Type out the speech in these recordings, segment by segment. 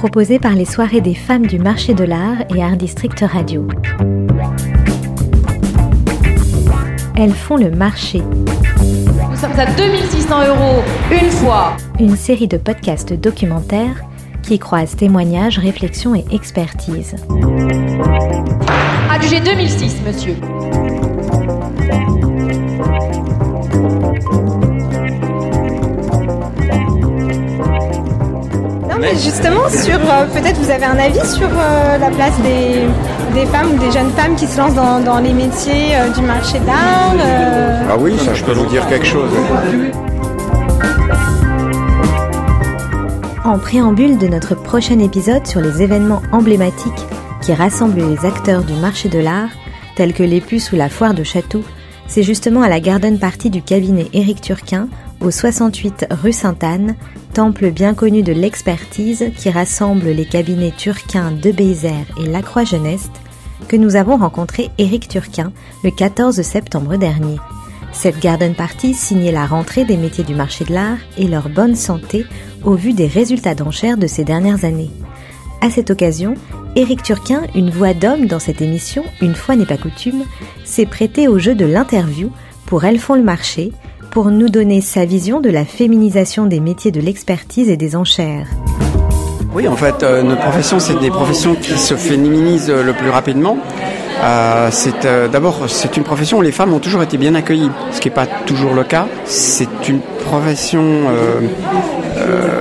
proposé par les soirées des femmes du marché de l'art et Art District Radio. Elles font le marché. Nous sommes à 2600 euros une fois. Une série de podcasts documentaires qui croisent témoignages, réflexions et expertise. Adjugé 2006, monsieur. Mais justement, sur euh, peut-être vous avez un avis sur euh, la place des, des femmes ou des jeunes femmes qui se lancent dans, dans les métiers euh, du marché d'art. euh, Ah oui, ça je peux vous dire quelque chose. En préambule de notre prochain épisode sur les événements emblématiques qui rassemblent les acteurs du marché de l'art, tels que les puces ou la foire de Château, c'est justement à la garden party du cabinet Éric Turquin, au 68 rue Sainte-Anne, temple bien connu de l'expertise qui rassemble les cabinets Turquin de Bézère et Lacroix Jeuneste, que nous avons rencontré Éric Turquin le 14 septembre dernier. Cette garden party signait la rentrée des métiers du marché de l'art et leur bonne santé au vu des résultats d'enchères de ces dernières années. À cette occasion, Éric Turquin, une voix d'homme dans cette émission, une fois n'est pas coutume, s'est prêté au jeu de l'interview pour Elles font le marché, pour nous donner sa vision de la féminisation des métiers de l'expertise et des enchères. Oui, en fait, euh, notre profession, c'est des professions qui se féminisent euh, le plus rapidement. Euh, c'est euh, d'abord c'est une profession où les femmes ont toujours été bien accueillies, ce qui n'est pas toujours le cas. C'est une profession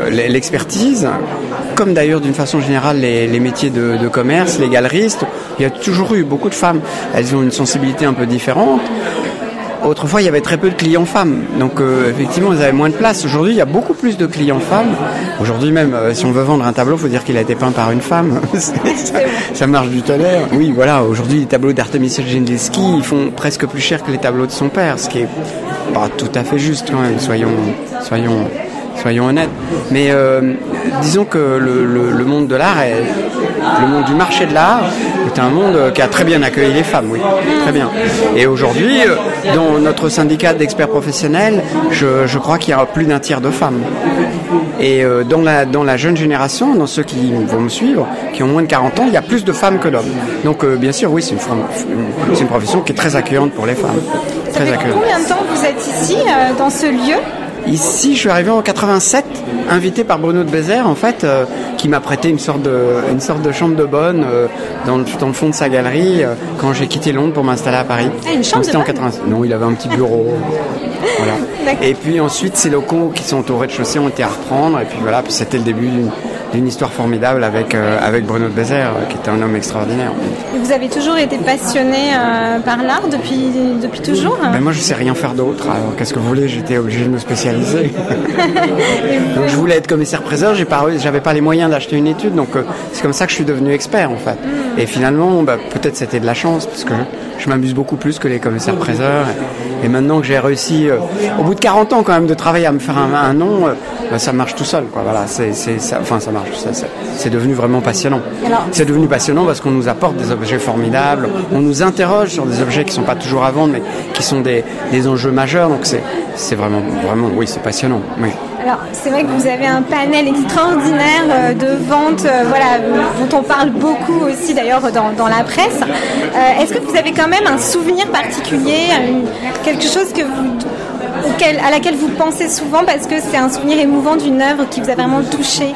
l'expertise, comme d'ailleurs d'une façon générale les, métiers de commerce, les galeristes. Il y a toujours eu beaucoup de femmes. Elles ont une sensibilité un peu différente. Autrefois, il y avait très peu de clients femmes, donc euh, effectivement, ils avaient moins de place. Aujourd'hui, il y a beaucoup plus de clients femmes. Aujourd'hui même, euh, si on veut vendre un tableau, faut dire qu'il a été peint par une femme. ça, ça marche du tonnerre. Oui, voilà. Aujourd'hui, les tableaux d'Artemisia Gentileschi, ils font presque plus cher que les tableaux de son père, ce qui est pas tout à fait juste quand même. Soyons, soyons, soyons honnêtes. Mais euh, disons que le, le, le monde de l'art est le monde du marché de l'art est un monde qui a très bien accueilli les femmes, oui, très bien. Et aujourd'hui, dans notre syndicat d'experts professionnels, je, je crois qu'il y a plus d'un tiers de femmes. Et euh, dans la, dans la jeune génération, dans ceux qui vont me suivre, qui ont moins de 40 ans, il y a plus de femmes que d'hommes. Donc euh, bien sûr, oui, c'est une, profession qui est très accueillante pour les femmes. Ça Très fait accueillante. combien de temps vous êtes ici, euh, dans ce lieu? Ici, je suis arrivé en 87, invité par Bruno de Bézère, en fait, euh, qui m'a prêté une sorte de, une sorte de chambre de bonne euh, dans, le, dans le fond de sa galerie euh, quand j'ai quitté Londres pour m'installer à Paris. Ah, une chambre Donc, de en bonne 87. Non, il avait un petit bureau. voilà. Et puis ensuite, ces locaux qui sont au rez-de-chaussée ont été à reprendre. Et puis voilà, puis c'était le début d'une- d'une histoire formidable avec, euh, avec Bruno de Bézère, qui était un homme extraordinaire. Et Vous avez toujours été passionné euh, par l'art depuis, depuis toujours Ben moi, je sais rien faire d'autre. Alors, qu'est-ce que vous voulez? J'étais obligé de me spécialiser. donc, je voulais être commissaire-priseur. J'ai pas, j'avais pas les moyens d'acheter une étude. Donc, euh, c'est comme ça que je suis devenu expert, en fait. Et finalement, bah, peut-être c'était de la chance, parce que je, je m'amuse beaucoup plus que les commissaires-priseurs. Et, et maintenant que j'ai réussi, euh, au bout de 40 ans quand même, de travailler à me faire un, un nom, euh, bah, ça marche tout seul, quoi. Voilà, c'est, c'est, ça, enfin, ça marche. C'est devenu vraiment passionnant. C'est devenu passionnant parce qu'on nous apporte des objets formidables. On nous interroge sur des objets qui sont pas toujours à vendre, mais qui sont des, des enjeux majeurs. Donc c'est, c'est vraiment, vraiment, oui, c'est passionnant. Oui. Alors, c'est vrai que vous avez un panel extraordinaire euh, de ventes, euh, voilà, dont on parle beaucoup aussi d'ailleurs dans, dans la presse. Euh, Est-ce que vous avez quand même un souvenir particulier, quelque chose que vous, à laquelle vous pensez souvent parce que c'est un souvenir émouvant d'une œuvre qui vous a vraiment touché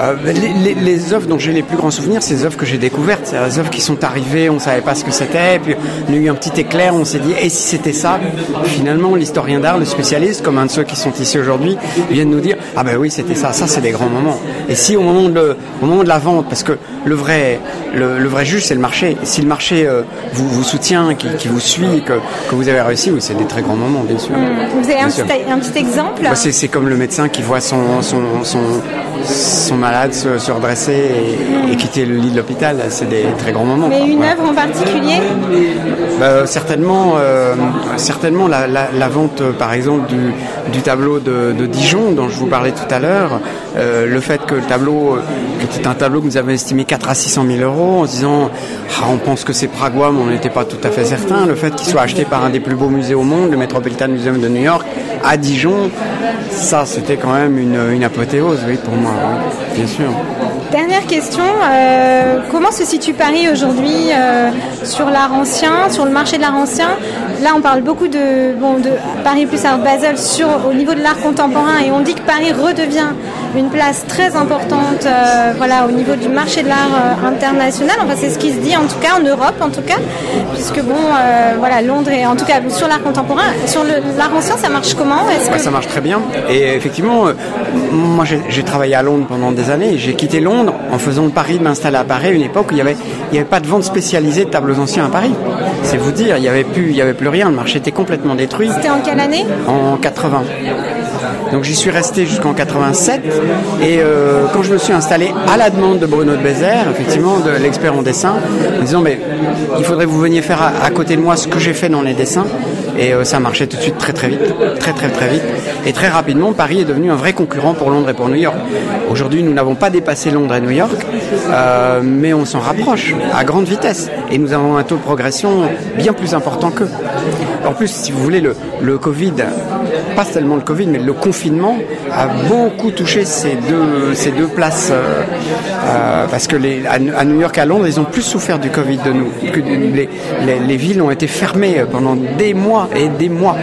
Euh, les, œuvres dont j'ai les plus grands souvenirs, c'est les œuvres que j'ai découvertes. C'est les œuvres qui sont arrivées, on ne savait pas ce que c'était, puis on a eu un petit éclair, on s'est dit, et si c'était ça? Finalement, l'historien d'art, le spécialiste, comme un de ceux qui sont ici aujourd'hui, vient de nous dire, ah ben oui, c'était ça, ça c'est des grands moments. Et si au moment de, la vente, parce que le vrai, juge, c'est le marché. Si le marché euh, vous, soutient, qui, vous suit, que, vous avez réussi, c'est des très grands moments, bien sûr. Vous avez un sûr. petit, un petit exemple Bah, c'est, comme le médecin qui voit son, son, son, son malade se, se redresser et, et quitter le lit de l'hôpital. C'est des très grands moments. Mais une œuvre en particulier? Bah, certainement, euh, certainement la, la, la vente, euh, par exemple, du, du tableau de, de Dijon dont je vous parlais tout à l'heure. Euh, le fait que le tableau, euh, que c'était un tableau que nous avions estimé 4 à 600 000 euros, en se disant, ah, on pense que c'est pragois, mais on n'était pas tout à fait certain. Le fait qu'il soit acheté par un des plus beaux musées au monde, le Metropolitan Museum de New York, à Dijon, ça c'était quand même une, une apothéose, oui, pour moi, oui, bien sûr. Dernière question, euh, comment se situe Paris aujourd'hui euh, sur l'art ancien, sur le marché de l'art ancien? Là, on parle beaucoup de, bon, de Paris plus Art Basel sur, au niveau de l'art contemporain et on dit que Paris redevient une place très importante euh, voilà, au niveau du marché de l'art international. Enfin, c'est ce qui se dit en tout cas en Europe, en tout cas, puisque bon, voilà, Londres et en tout cas sur l'art contemporain, sur l'art ancien, ça marche comment? Que... Ça marche très bien. Et effectivement, moi j'ai travaillé à Londres pendant des années. J'ai quitté Londres en faisant le pari de m'installer à Paris, une époque où il n'y avait, avait pas de vente spécialisée de tableaux anciens à Paris. C'est vous dire, il n'y avait, plus, il y avait plus rien, le marché était complètement détruit. C'était en quelle année? En 80. Donc j'y suis resté jusqu'en 87 et euh, quand je me suis installé à la demande de Bruno de Bézère, effectivement de l'expert en dessin, en disant mais il faudrait que vous veniez faire à, côté de moi ce que j'ai fait dans les dessins. Et euh, ça marchait tout de suite très très vite, très très très vite. Et très rapidement Paris est devenu un vrai concurrent pour Londres et pour New York. Aujourd'hui nous n'avons pas dépassé Londres et New York, euh, mais on s'en rapproche à grande vitesse. Et nous avons un taux de progression bien plus important qu'eux. En plus, si vous voulez, le, le Covid, pas seulement le Covid, mais le confinement a beaucoup touché ces deux, ces deux places. Euh, euh, parce que à, New York à Londres, ils ont plus souffert du Covid de nous. Les, les, les, villes ont été fermées pendant des mois et des mois.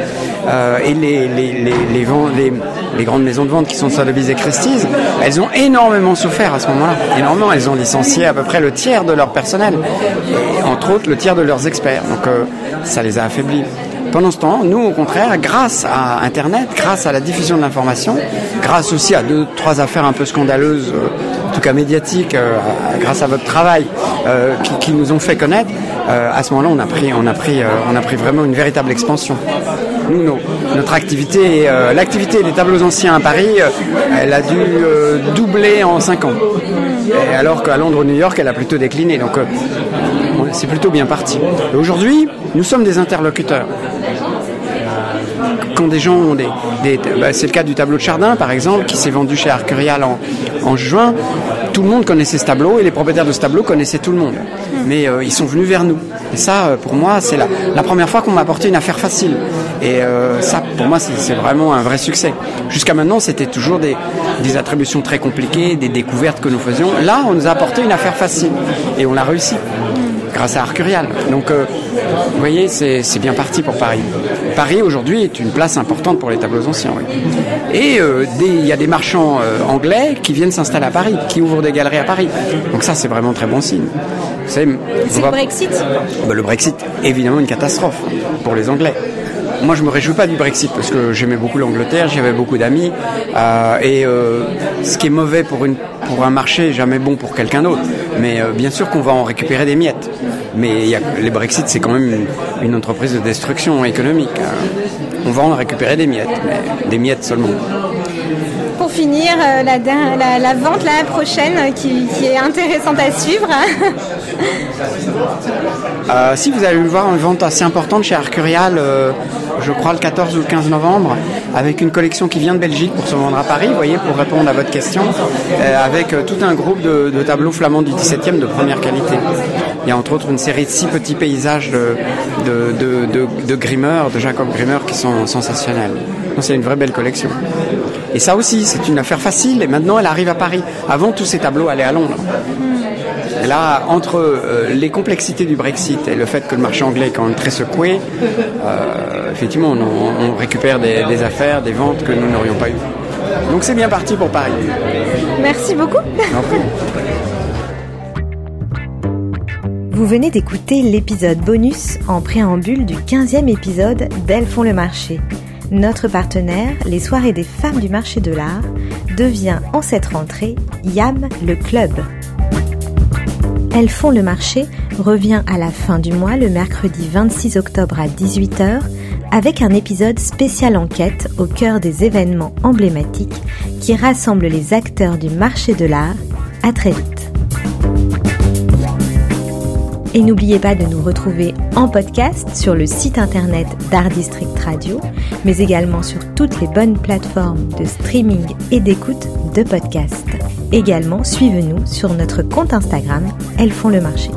Euh, et les, grandes maisons de vente qui sont Sotheby's et Christie's, elles ont énormément souffert à ce moment-là. Énormément. Elles ont licencié à peu près le tiers de leur personnel. Entre autres, le tiers de leurs experts. Donc, ça les a affaiblis. Pendant ce temps, nous, au contraire, grâce à Internet, grâce à la diffusion de l'information, grâce aussi à deux, trois affaires un peu scandaleuses, euh, en tout cas médiatiques, euh, grâce à votre travail, euh, qui, nous ont fait connaître, à ce moment-là, on a pris, on a pris, on a pris vraiment une véritable expansion. Nous, notre activité, l'activité des tableaux anciens à Paris, elle a dû doubler en cinq ans. alors qu'à Londres ou New York, elle a plutôt décliné. Donc, c'est plutôt bien parti. Aujourd'hui, nous sommes des interlocuteurs quand des gens ont des, bah, c'est le cas du tableau de Chardin par exemple qui s'est vendu chez Arcurial en, en, juin. Tout le monde connaissait ce tableau et les propriétaires de ce tableau connaissaient tout le monde. Mais euh, ils sont venus vers nous. Et ça euh, pour moi c'est la, la première fois qu'on m'a apporté une affaire facile. Et euh, ça pour moi c'est vraiment un vrai succès. Jusqu'à maintenant c'était toujours des, des attributions très compliquées des découvertes que nous faisions. Là on nous a apporté une affaire facile. Et on l'a réussi grâce à Arcurial. Donc, euh, vous voyez, c'est bien parti pour Paris. Paris aujourd'hui est une place importante pour les tableaux anciens. Oui. Et euh, il y a des marchands euh, anglais qui viennent s'installer à Paris, qui ouvrent des galeries à Paris. Donc ça, c'est vraiment très bon signe. C'est le Brexit? Bah, Le Brexit, évidemment, une catastrophe pour les Anglais. Moi, je me réjouis pas du Brexit parce que j'aimais beaucoup l'Angleterre, j'y avais beaucoup d'amis. Euh, et euh, ce qui est mauvais pour, un marché jamais bon pour quelqu'un d'autre. Mais euh, bien sûr qu'on va en récupérer des miettes. Mais les Brexit, c'est quand même une, entreprise de destruction économique. Hein. On va en récupérer des miettes, mais des miettes seulement pour finir, la, vente la prochaine qui, qui, est intéressante à suivre. euh, si vous allez voir une vente assez importante chez Arcurial, euh, je crois le 14 ou le 15 novembre, avec une collection qui vient de Belgique pour se vendre à Paris, vous voyez, pour répondre à votre question, euh, avec euh, tout un groupe de, de, tableaux flamands du 17e de première qualité. Il y a entre autres une série de six petits paysages de, de, de, de Grimmer, de Jacob Grimmer, qui sont sensationnels. C'est une vraie belle collection. Et ça aussi, c'est une affaire facile, et maintenant elle arrive à Paris. Avant, tous ces tableaux allaient à Londres. Et là, entre euh, les complexités du Brexit et le fait que le marché anglais est quand même très secoué, euh, effectivement, on, on récupère des, des, affaires, des ventes que nous n'aurions pas eues. Donc c'est bien parti pour Paris. Merci beaucoup. Vous venez d'écouter l'épisode bonus en préambule du 15e épisode d'Elles font le marché. Notre partenaire, les soirées des femmes du marché de l'art, devient en cette rentrée YAM le club. Elles font le marché revient à la fin du mois le mercredi 26 octobre à 18h avec un épisode spécial enquête au cœur des événements emblématiques qui rassemblent les acteurs du marché de l'art. À très vite. Et n'oubliez pas de nous retrouver en podcast sur le site internet d'Art District Radio, mais également sur toutes les bonnes plateformes de streaming et d'écoute de podcasts. Également, suivez-nous sur notre compte Instagram Elles font le marché.